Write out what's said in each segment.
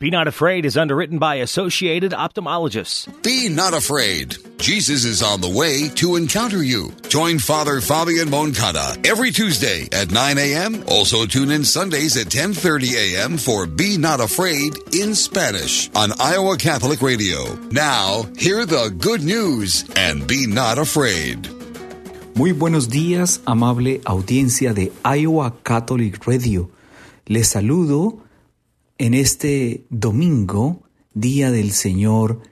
Be Not Afraid is underwritten by Associated Ophthalmologists. Be not afraid. Jesus is on the way to encounter you. Join Father Fabian Moncada every Tuesday at 9 a.m. Also tune in Sundays at 10:30 a.m. for Be Not Afraid in Spanish on Iowa Catholic Radio. Now, hear the good news and be not afraid. Muy buenos días, amable audiencia de Iowa Catholic Radio. Les saludo en este domingo, día del Señor,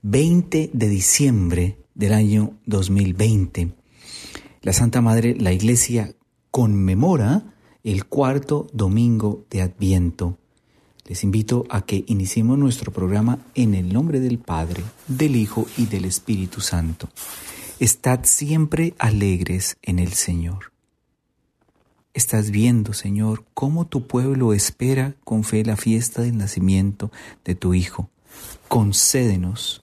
20 de diciembre del año 2020. La Santa Madre, la Iglesia, conmemora el cuarto domingo de Adviento. Les invito a que iniciemos nuestro programa en el nombre del Padre, del Hijo y del Espíritu Santo. Estad siempre alegres en el Señor. Estás viendo, Señor, cómo tu pueblo espera con fe la fiesta del nacimiento de tu Hijo. Concédenos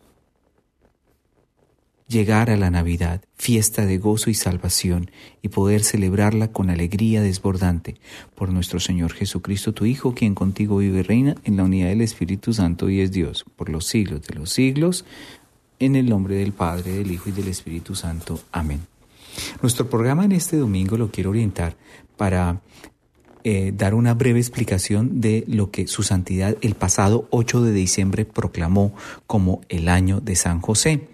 llegar a la Navidad, fiesta de gozo y salvación, y poder celebrarla con alegría desbordante por nuestro Señor Jesucristo, tu Hijo, quien contigo vive y reina en la unidad del Espíritu Santo y es Dios, por los siglos de los siglos, en el nombre del Padre, del Hijo y del Espíritu Santo. Amén. Nuestro programa en este domingo lo quiero orientar para eh, dar una breve explicación de lo que su santidad el pasado 8 de diciembre proclamó como el año de San José.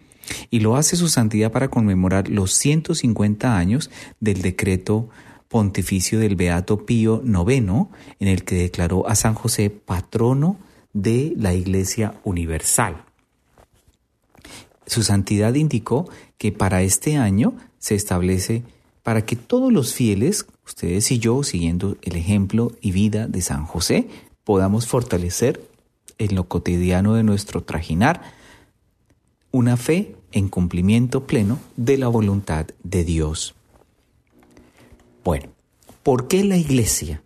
Y lo hace su santidad para conmemorar los 150 años del decreto pontificio del Beato Pío IX, en el que declaró a San José patrono de la Iglesia Universal. Su santidad indicó que para este año se establece para que todos los fieles, ustedes y yo, siguiendo el ejemplo y vida de San José, podamos fortalecer en lo cotidiano de nuestro trajinar una fe en cumplimiento pleno de la voluntad de Dios. Bueno, ¿por qué la Iglesia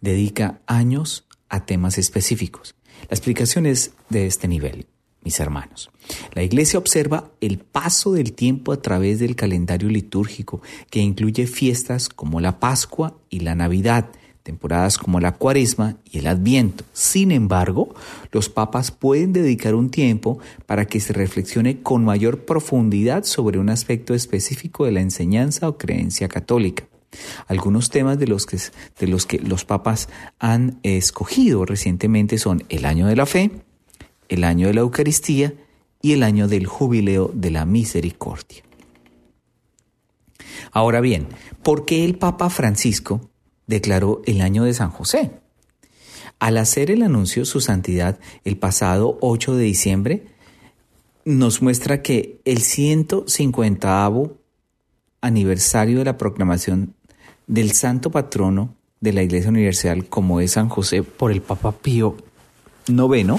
dedica años a temas específicos? La explicación es de este nivel mis hermanos. La Iglesia observa el paso del tiempo a través del calendario litúrgico, que incluye fiestas como la Pascua y la Navidad, temporadas como la Cuaresma y el Adviento. Sin embargo, los papas pueden dedicar un tiempo para que se reflexione con mayor profundidad sobre un aspecto específico de la enseñanza o creencia católica. Algunos temas de los que, de los, que los papas han escogido recientemente son el año de la fe, el año de la Eucaristía y el año del jubileo de la misericordia. Ahora bien, ¿por qué el Papa Francisco declaró el año de San José? Al hacer el anuncio, su santidad, el pasado 8 de diciembre, nos muestra que el 150 aniversario de la proclamación del santo patrono de la Iglesia Universal, como es San José, por el Papa Pío IX,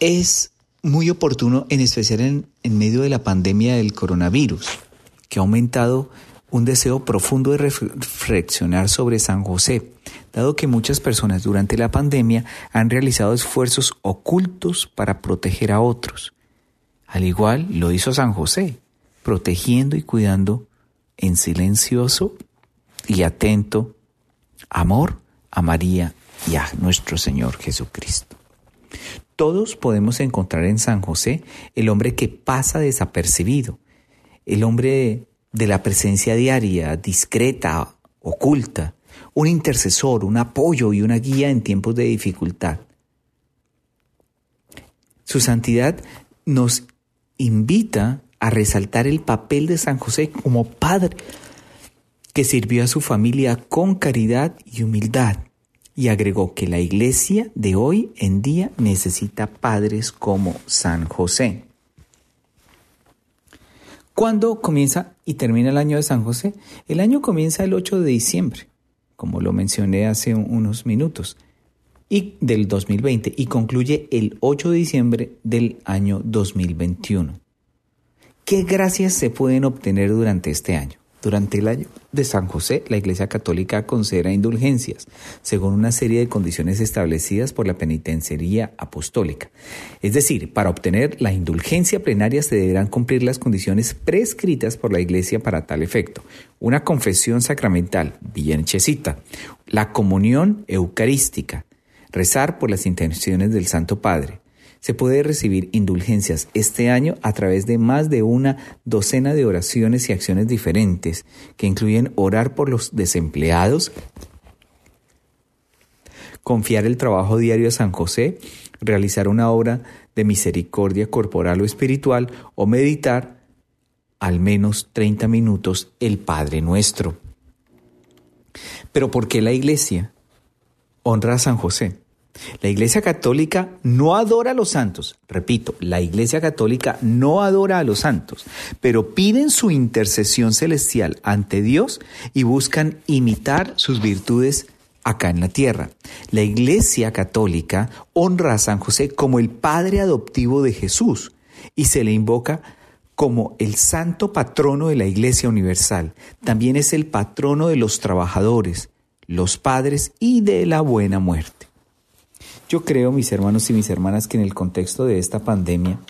es muy oportuno, en especial en, medio de la pandemia del coronavirus, que ha aumentado un deseo profundo de reflexionar sobre San José, dado que muchas personas durante la pandemia han realizado esfuerzos ocultos para proteger a otros. Al igual lo hizo San José, protegiendo y cuidando en silencioso y atento amor a María y a nuestro Señor Jesucristo. Todos podemos encontrar en San José el hombre que pasa desapercibido, el hombre de la presencia diaria, discreta, oculta, un intercesor, un apoyo y una guía en tiempos de dificultad. Su santidad nos invita a resaltar el papel de San José como padre que sirvió a su familia con caridad y humildad y agregó que la iglesia de hoy en día necesita padres como San José. ¿Cuándo comienza y termina el año de San José? El año comienza el 8 de diciembre, como lo mencioné hace unos minutos, y del 2020 y concluye el 8 de diciembre del año 2021. ¿Qué gracias se pueden obtener durante este año? Durante el año de San José, la Iglesia Católica considera indulgencias, según una serie de condiciones establecidas por la penitenciaría apostólica. Es decir, para obtener la indulgencia plenaria se deberán cumplir las condiciones prescritas por la Iglesia para tal efecto. Una confesión sacramental bien hechecita, la comunión eucarística, rezar por las intenciones del Santo Padre. Se puede recibir indulgencias este año a través de más de una docena de oraciones y acciones diferentes, que incluyen orar por los desempleados, confiar el trabajo diario a San José, realizar una obra de misericordia corporal o espiritual o meditar al menos 30 minutos el Padre Nuestro. Pero ¿por qué la Iglesia honra a San José? La Iglesia Católica no adora a los santos. Repito, la Iglesia Católica no adora a los santos, pero piden su intercesión celestial ante Dios y buscan imitar sus virtudes acá en la tierra. La Iglesia Católica honra a San José como el Padre adoptivo de Jesús y se le invoca como el santo patrono de la Iglesia Universal. También es el patrono de los trabajadores, los padres y de la buena muerte. Yo creo, mis hermanos y mis hermanas, que en el contexto de esta pandemia,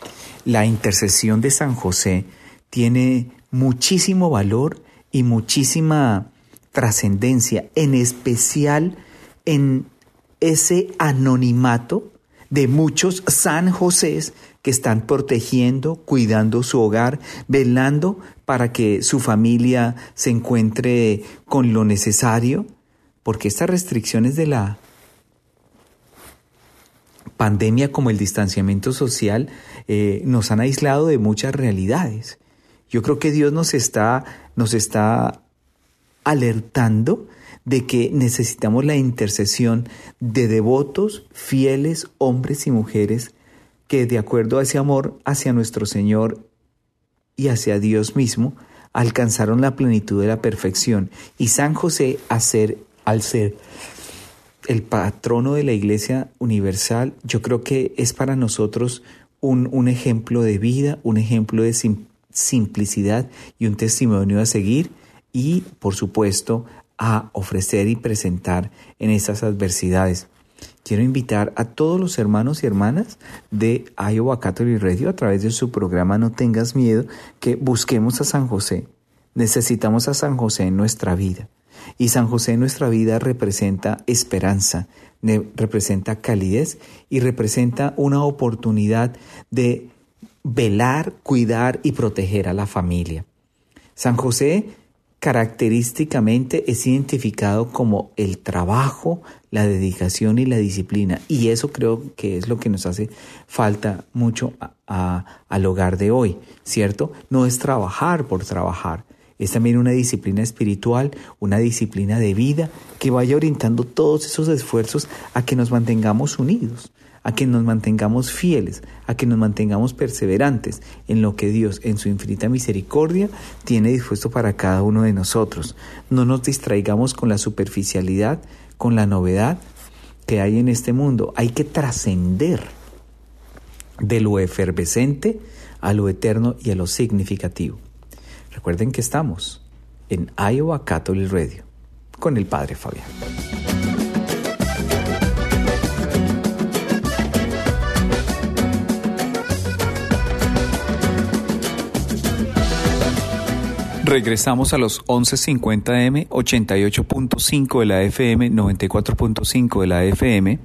la intercesión de San José tiene muchísimo valor y muchísima trascendencia, en especial en ese anonimato de muchos San José que están protegiendo, cuidando su hogar, velando para que su familia se encuentre con lo necesario, porque estas restricciones de la pandemia como el distanciamiento social eh, nos han aislado de muchas realidades. Yo creo que Dios nos está, nos está alertando de que necesitamos la intercesión de devotos, fieles, hombres y mujeres que de acuerdo a ese amor hacia nuestro Señor y hacia Dios mismo, alcanzaron la plenitud de la perfección. Y San José, ser, al ser el patrono de la Iglesia Universal, yo creo que es para nosotros un, un ejemplo de vida, un ejemplo de simplicidad y un testimonio a seguir y, por supuesto, a ofrecer y presentar en estas adversidades. Quiero invitar a todos los hermanos y hermanas de Iowa Catholic Radio a través de su programa No tengas miedo que busquemos a San José. Necesitamos a San José en nuestra vida. Y San José en nuestra vida representa esperanza, representa calidez y representa una oportunidad de velar, cuidar y proteger a la familia. San José característicamente es identificado como el trabajo, la dedicación y la disciplina. Y eso creo que es lo que nos hace falta mucho al hogar de hoy, ¿cierto? No es trabajar por trabajar, es también una disciplina espiritual, una disciplina de vida que vaya orientando todos esos esfuerzos a que nos mantengamos unidos, a que nos mantengamos fieles, a que nos mantengamos perseverantes en lo que Dios, en su infinita misericordia, tiene dispuesto para cada uno de nosotros. No nos distraigamos con la superficialidad, con la novedad que hay en este mundo. Hay que trascender de lo efervescente a lo eterno y a lo significativo. Recuerden que estamos en Iowa Catholic Radio con el Padre Fabián. Regresamos a los 1150M, 88.5 de la FM, 94.5 de la FM,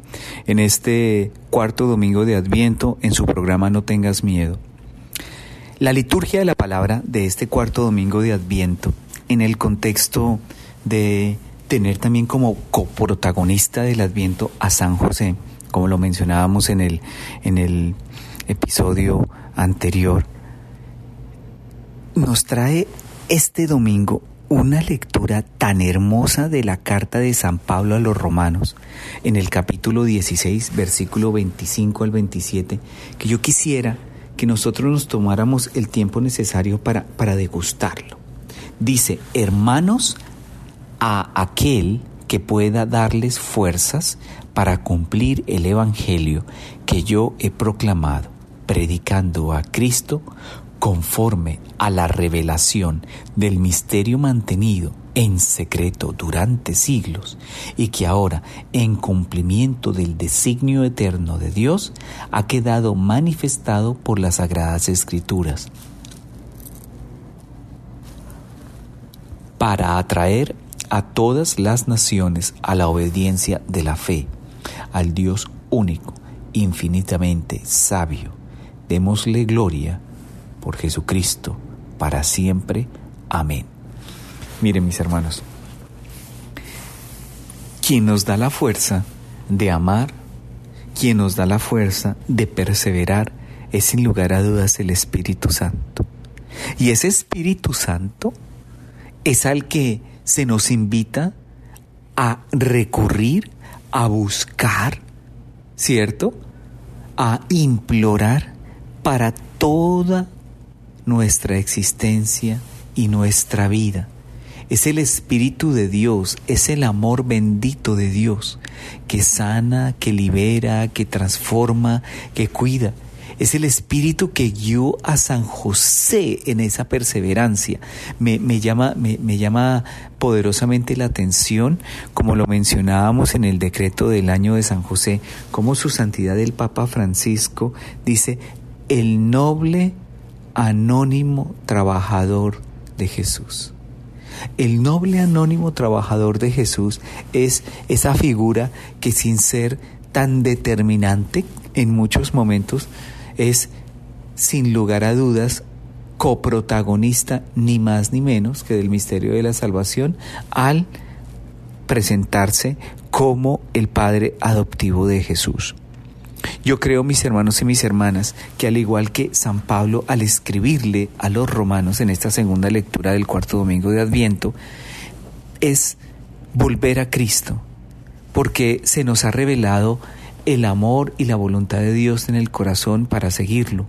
en este cuarto domingo de Adviento en su programa No tengas miedo. La liturgia de la palabra de este cuarto domingo de Adviento, en el contexto de tener también como coprotagonista del Adviento a San José, como lo mencionábamos en el, en el episodio anterior, nos trae este domingo una lectura tan hermosa de la carta de San Pablo a los romanos, en el capítulo 16, versículo 25 al 27, que yo quisiera que nosotros nos tomáramos el tiempo necesario para, para degustarlo. Dice, hermanos, a aquel que pueda darles fuerzas para cumplir el Evangelio que yo he proclamado, predicando a Cristo conforme a la revelación del misterio mantenido en secreto durante siglos y que ahora, en cumplimiento del designio eterno de Dios, ha quedado manifestado por las sagradas escrituras, para atraer a todas las naciones a la obediencia de la fe, al Dios único, infinitamente sabio. Démosle gloria por Jesucristo, para siempre. Amén. Miren mis hermanos, quien nos da la fuerza de amar, quien nos da la fuerza de perseverar, es sin lugar a dudas el Espíritu Santo. Y ese Espíritu Santo es al que se nos invita a recurrir, a buscar, ¿cierto? A implorar para toda nuestra existencia y nuestra vida. Es el Espíritu de Dios, es el amor bendito de Dios que sana, que libera, que transforma, que cuida. Es el espíritu que guió a San José en esa perseverancia. Me, llama, me, llama poderosamente la atención, como lo mencionábamos en el decreto del año de San José, como su santidad el Papa Francisco dice, el noble anónimo trabajador de Jesús. El noble anónimo trabajador de Jesús es esa figura que sin ser tan determinante en muchos momentos es sin lugar a dudas coprotagonista ni más ni menos que del misterio de la salvación al presentarse como el Padre adoptivo de Jesús. Yo creo, mis hermanos y mis hermanas, que al igual que San Pablo al escribirle a los romanos en esta segunda lectura del cuarto domingo de Adviento, es volver a Cristo, porque se nos ha revelado el amor y la voluntad de Dios en el corazón para seguirlo.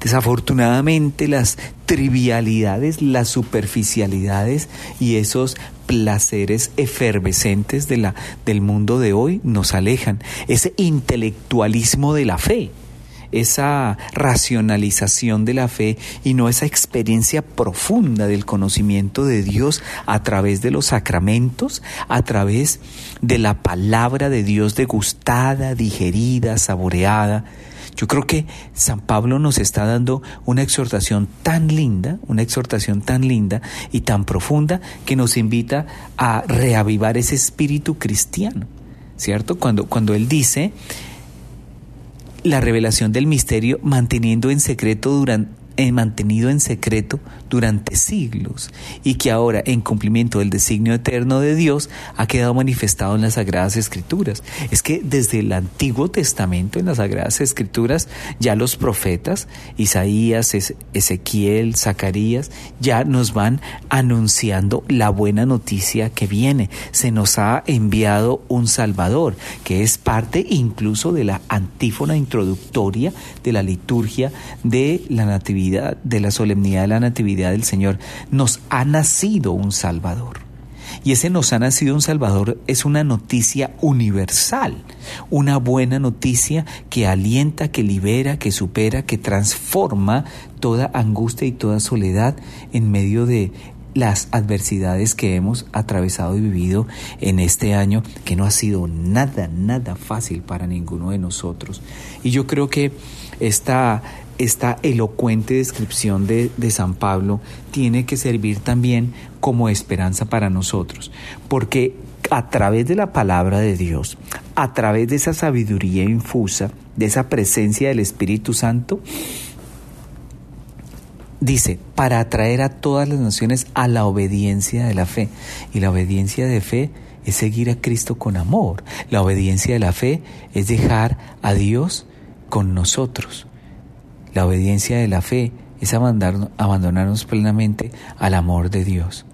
Desafortunadamente las trivialidades, las superficialidades y esos placeres efervescentes de la, del mundo de hoy nos alejan. Ese intelectualismo de la fe, esa racionalización de la fe y no esa experiencia profunda del conocimiento de Dios a través de los sacramentos, a través de la palabra de Dios degustada, digerida, saboreada. Yo creo que San Pablo nos está dando una exhortación tan linda, una exhortación tan linda y tan profunda que nos invita a reavivar ese espíritu cristiano, ¿cierto? Cuando, cuando él dice la revelación del misterio manteniendo en secreto durante mantenido en secreto durante siglos y que ahora, en cumplimiento del designio eterno de Dios, ha quedado manifestado en las Sagradas Escrituras. Es que desde el Antiguo Testamento, en las Sagradas Escrituras, ya los profetas, Isaías, Ezequiel, Zacarías, ya nos van anunciando la buena noticia que viene. Se nos ha enviado un Salvador, que es parte incluso de la antífona introductoria de la liturgia de la Natividad de la solemnidad de la Natividad del Señor, nos ha nacido un Salvador. Y ese nos ha nacido un Salvador es una noticia universal, una buena noticia que alienta, que libera, que supera, que transforma toda angustia y toda soledad en medio de las adversidades que hemos atravesado y vivido en este año, que no ha sido nada, nada fácil para ninguno de nosotros. Y yo creo que esta esta elocuente descripción de, San Pablo tiene que servir también como esperanza para nosotros, porque a través de la palabra de Dios, a través de esa sabiduría infusa, de esa presencia del Espíritu Santo, dice, para atraer a todas las naciones a la obediencia de la fe. Y la obediencia de fe es seguir a Cristo con amor. La obediencia de la fe es dejar a Dios con nosotros. La obediencia de la fe es abandonarnos plenamente al amor de Dios.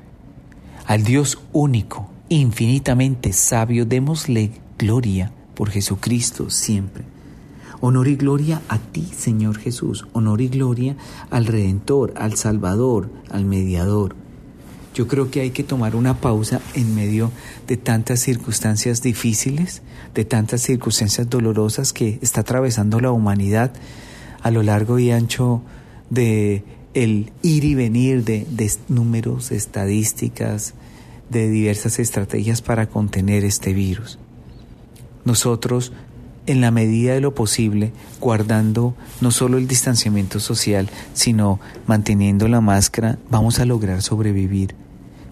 Al Dios único, infinitamente sabio, démosle gloria por Jesucristo siempre. Honor y gloria a ti, Señor Jesús. Honor y gloria al Redentor, al Salvador, al Mediador. Yo creo que hay que tomar una pausa en medio de tantas circunstancias difíciles, de tantas circunstancias dolorosas que está atravesando la humanidad a lo largo y ancho de el ir y venir de, números, estadísticas, de diversas estrategias para contener este virus. Nosotros, en la medida de lo posible, guardando no solo el distanciamiento social, sino manteniendo la máscara, vamos a lograr sobrevivir.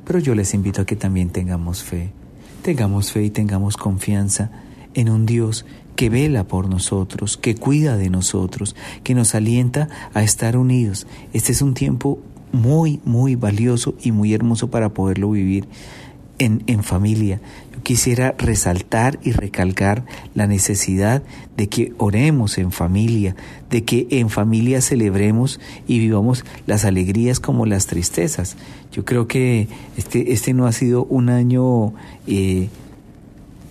Pero yo les invito a que también tengamos fe, tengamos fe y tengamos confianza en un Dios que vela por nosotros, que cuida de nosotros, que nos alienta a estar unidos. Este es un tiempo muy, muy valioso y muy hermoso para poderlo vivir en, en familia. Yo quisiera resaltar y recalcar la necesidad de que oremos en familia, de que en familia celebremos y vivamos las alegrías como las tristezas. Yo creo que este, este no ha sido un año eh,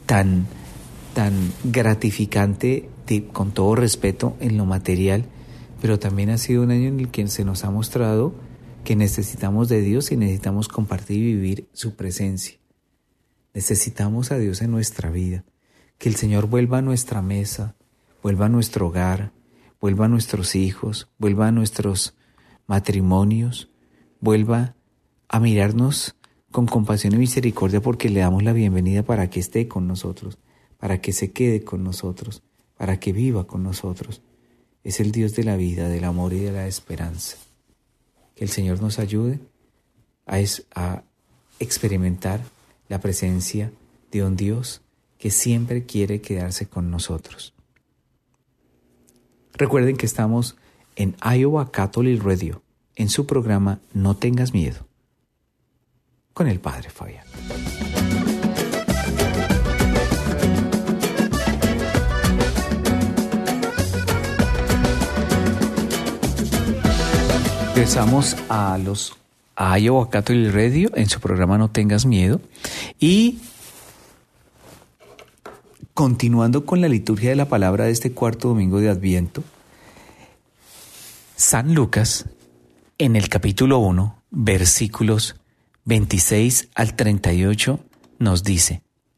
tan, tan gratificante, con todo respeto, en lo material, pero también ha sido un año en el que se nos ha mostrado que necesitamos de Dios y necesitamos compartir y vivir su presencia. Necesitamos a Dios en nuestra vida, que el Señor vuelva a nuestra mesa, vuelva a nuestro hogar, vuelva a nuestros hijos, vuelva a nuestros matrimonios, vuelva a mirarnos con compasión y misericordia porque le damos la bienvenida para que esté con nosotros, para que se quede con nosotros, para que viva con nosotros. Es el Dios de la vida, del amor y de la esperanza. Que el Señor nos ayude a, experimentar la presencia de un Dios que siempre quiere quedarse con nosotros. Recuerden que estamos en Iowa Catholic Radio, en su programa No tengas miedo, con el Padre Fabián. Regresamos a los a Iowa Catholic Radio en su programa No tengas miedo. Y continuando con la liturgia de la palabra de este cuarto domingo de Adviento, San Lucas en el capítulo 1, versículos 26 al 38 nos dice,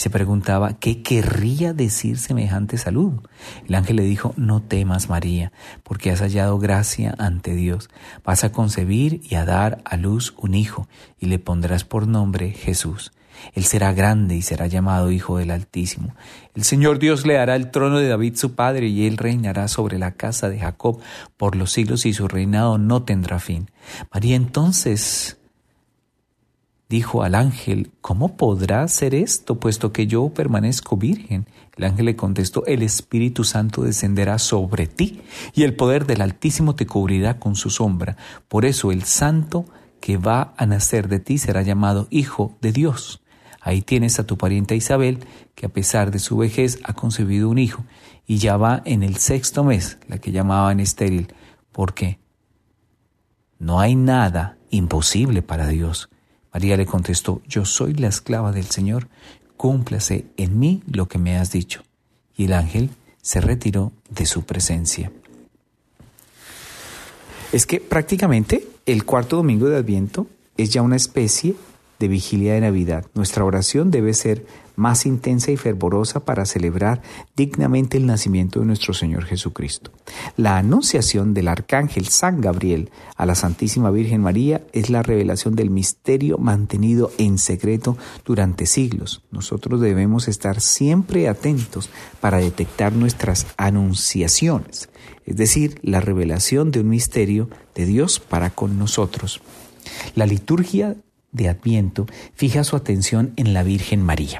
se preguntaba qué querría decir semejante saludo. El ángel le dijo, no temas María, porque has hallado gracia ante Dios. Vas a concebir y a dar a luz un hijo, y le pondrás por nombre Jesús. Él será grande y será llamado Hijo del Altísimo. El Señor Dios le hará el trono de David su padre, y él reinará sobre la casa de Jacob por los siglos, y su reinado no tendrá fin. María entonces dijo al ángel, ¿cómo podrá ser esto, puesto que yo permanezco virgen? El ángel le contestó, el Espíritu Santo descenderá sobre ti, y el poder del Altísimo te cubrirá con su sombra. Por eso el santo que va a nacer de ti será llamado Hijo de Dios. Ahí tienes a tu pariente Isabel, que a pesar de su vejez ha concebido un hijo, y ya va en el sexto mes, la que llamaban estéril. ¿Por qué? No hay nada imposible para Dios. María le contestó, yo soy la esclava del Señor, cúmplase en mí lo que me has dicho. Y el ángel se retiró de su presencia. Es que prácticamente el cuarto domingo de Adviento es ya una especie de vigilia de Navidad. Nuestra oración debe ser más intensa y fervorosa para celebrar dignamente el nacimiento de nuestro Señor Jesucristo. La anunciación del arcángel San Gabriel a la Santísima Virgen María es la revelación del misterio mantenido en secreto durante siglos. Nosotros debemos estar siempre atentos para detectar nuestras anunciaciones, es decir, la revelación de un misterio de Dios para con nosotros. La liturgia de Adviento fija su atención en la Virgen María.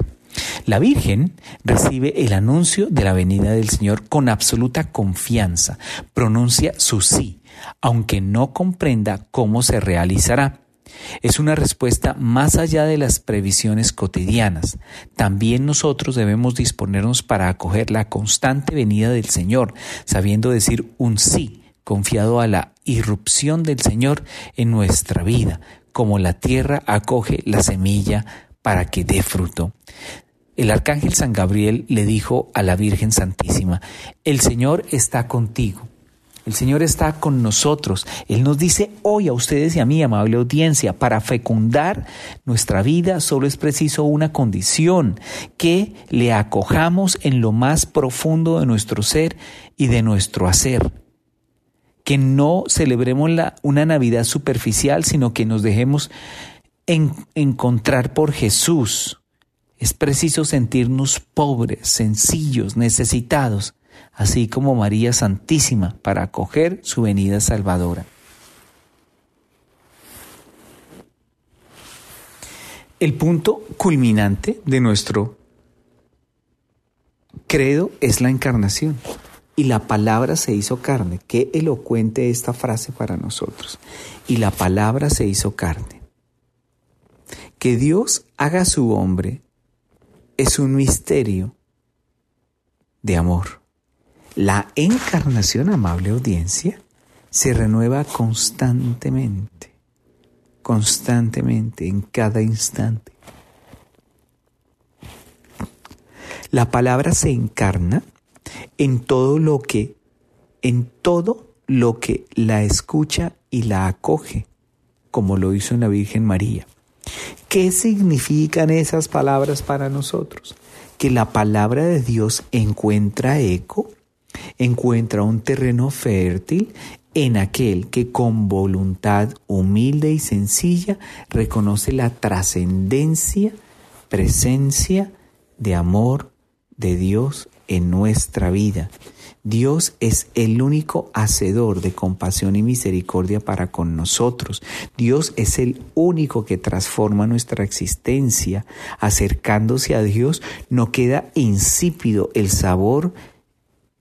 La Virgen recibe el anuncio de la venida del Señor con absoluta confianza, pronuncia su sí, aunque no comprenda cómo se realizará. Es una respuesta más allá de las previsiones cotidianas. También nosotros debemos disponernos para acoger la constante venida del Señor, sabiendo decir un sí, confiado a la irrupción del Señor en nuestra vida, como la tierra acoge la semilla para que dé fruto. El arcángel San Gabriel le dijo a la Virgen Santísima, el Señor está contigo. El Señor está con nosotros. Él nos dice hoy a ustedes y a mí, amable audiencia, para fecundar nuestra vida solo es preciso una condición, que le acojamos en lo más profundo de nuestro ser y de nuestro hacer. Que no celebremos la, una Navidad superficial, sino que nos dejemos encontrar por Jesús. Es preciso sentirnos pobres, sencillos, necesitados, así como María Santísima, para acoger su venida salvadora. El punto culminante de nuestro credo es la encarnación. Y la palabra se hizo carne. Qué elocuente esta frase para nosotros. Y la palabra se hizo carne. Que Dios haga su hombre es un misterio de amor. La encarnación, amable audiencia, se renueva constantemente constantemente, en cada instante. La palabra se encarna en todo lo que, en todo lo que la escucha y la acoge, como lo hizo en la Virgen María. ¿Qué significan esas palabras para nosotros? Que la palabra de Dios encuentra eco, encuentra un terreno fértil en aquel que con voluntad humilde y sencilla reconoce la trascendencia, presencia de amor de Dios en nuestra vida. Dios es el único hacedor de compasión y misericordia para con nosotros. Dios es el único que transforma nuestra existencia. Acercándose a Dios no queda insípido el sabor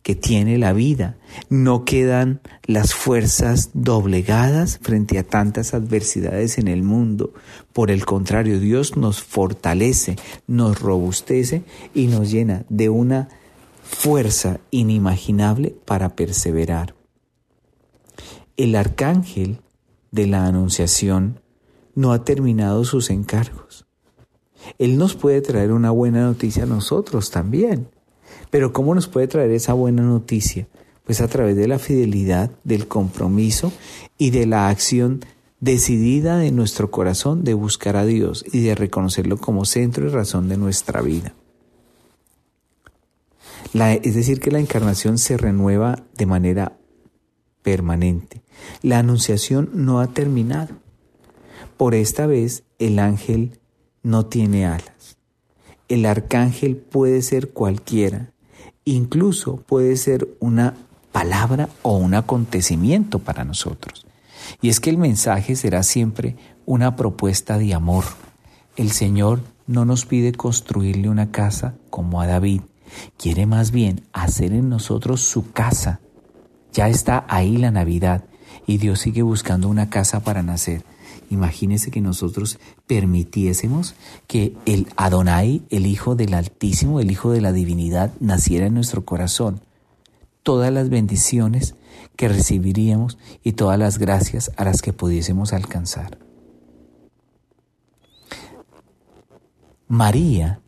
que tiene la vida. No quedan las fuerzas doblegadas frente a tantas adversidades en el mundo. Por el contrario, Dios nos fortalece, nos robustece y nos llena de una fuerza inimaginable para perseverar. El arcángel de la Anunciación no ha terminado sus encargos. Él nos puede traer una buena noticia a nosotros también pero ¿cómo nos puede traer esa buena noticia? Pues a través de la fidelidad, del compromiso y de la acción decidida de nuestro corazón de buscar a Dios y de reconocerlo como centro y razón de nuestra vida. Es decir, que la encarnación se renueva de manera permanente. La anunciación no ha terminado. Por esta vez el ángel no tiene alas. El arcángel puede ser cualquiera incluso puede ser una palabra o un acontecimiento para nosotros. Y es que el mensaje será siempre una propuesta de amor. El Señor no nos pide construirle una casa como a David, quiere más bien hacer en nosotros su casa. Ya está ahí la Navidad y Dios sigue buscando una casa para nacer. Imagínese que nosotros permitiésemos que el Adonai, el Hijo del Altísimo, el Hijo de la Divinidad, naciera en nuestro corazón. Todas las bendiciones que recibiríamos y todas las gracias a las que pudiésemos alcanzar. María,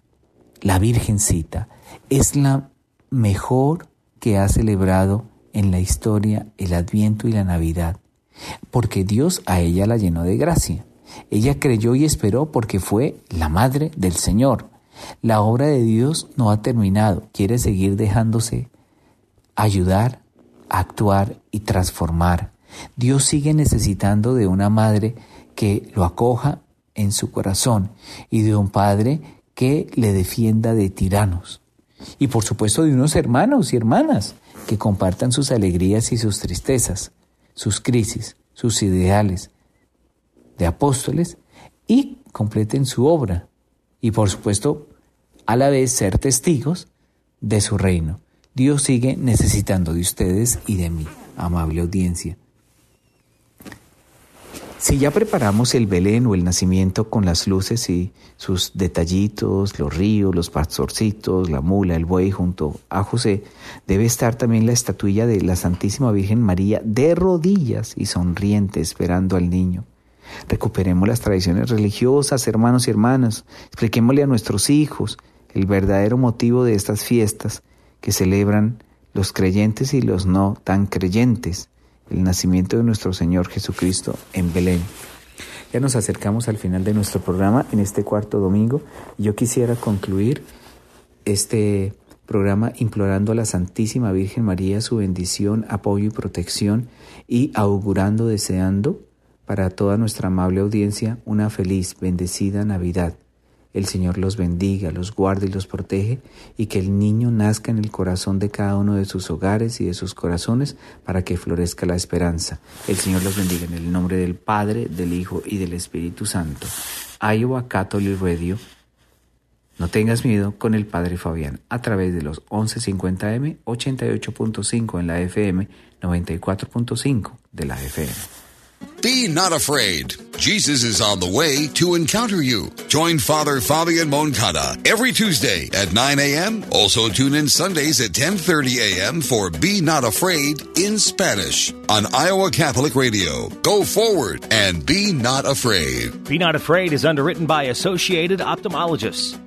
la Virgencita, es la mejor que ha celebrado en la historia el Adviento y la Navidad porque Dios a ella la llenó de gracia. Ella creyó y esperó porque fue la madre del Señor. La obra de Dios no ha terminado, quiere seguir dejándose ayudar, actuar y transformar. Dios sigue necesitando de una madre que lo acoja en su corazón y de un padre que le defienda de tiranos. Y por supuesto de unos hermanos y hermanas que compartan sus alegrías y sus tristezas sus crisis, sus ideales de apóstoles y completen su obra y por supuesto a la vez ser testigos de su reino. Dios sigue necesitando de ustedes y de mí, amable audiencia. Si ya preparamos el Belén o el nacimiento con las luces y sus detallitos, los ríos, los pastorcitos, la mula, el buey junto a José, debe estar también la estatuilla de la Santísima Virgen María de rodillas y sonriente esperando al niño. Recuperemos las tradiciones religiosas, hermanos y hermanas, expliquémosle a nuestros hijos el verdadero motivo de estas fiestas que celebran los creyentes y los no tan creyentes el nacimiento de nuestro Señor Jesucristo en Belén. Ya nos acercamos al final de nuestro programa en este cuarto domingo. Yo quisiera concluir este programa implorando a la Santísima Virgen María su bendición, apoyo y protección y augurando, deseando para toda nuestra amable audiencia una feliz, bendecida Navidad. El Señor los bendiga, los guarde y los protege, y que el niño nazca en el corazón de cada uno de sus hogares y de sus corazones para que florezca la esperanza. El Señor los bendiga en el nombre del Padre, del Hijo y del Espíritu Santo. Iowa Catholic Radio. No tengas miedo con el Padre Fabián a través de los 1150M, 88.5 en la FM, 94.5 de la FM. Be not afraid. Jesus is on the way to encounter you. Join Father Fabian Moncada every Tuesday at 9 a.m. Also tune in Sundays at 10:30 a.m. for Be Not Afraid in Spanish on Iowa Catholic Radio. Go forward and be not afraid. Be Not Afraid is underwritten by Associated Ophthalmologists.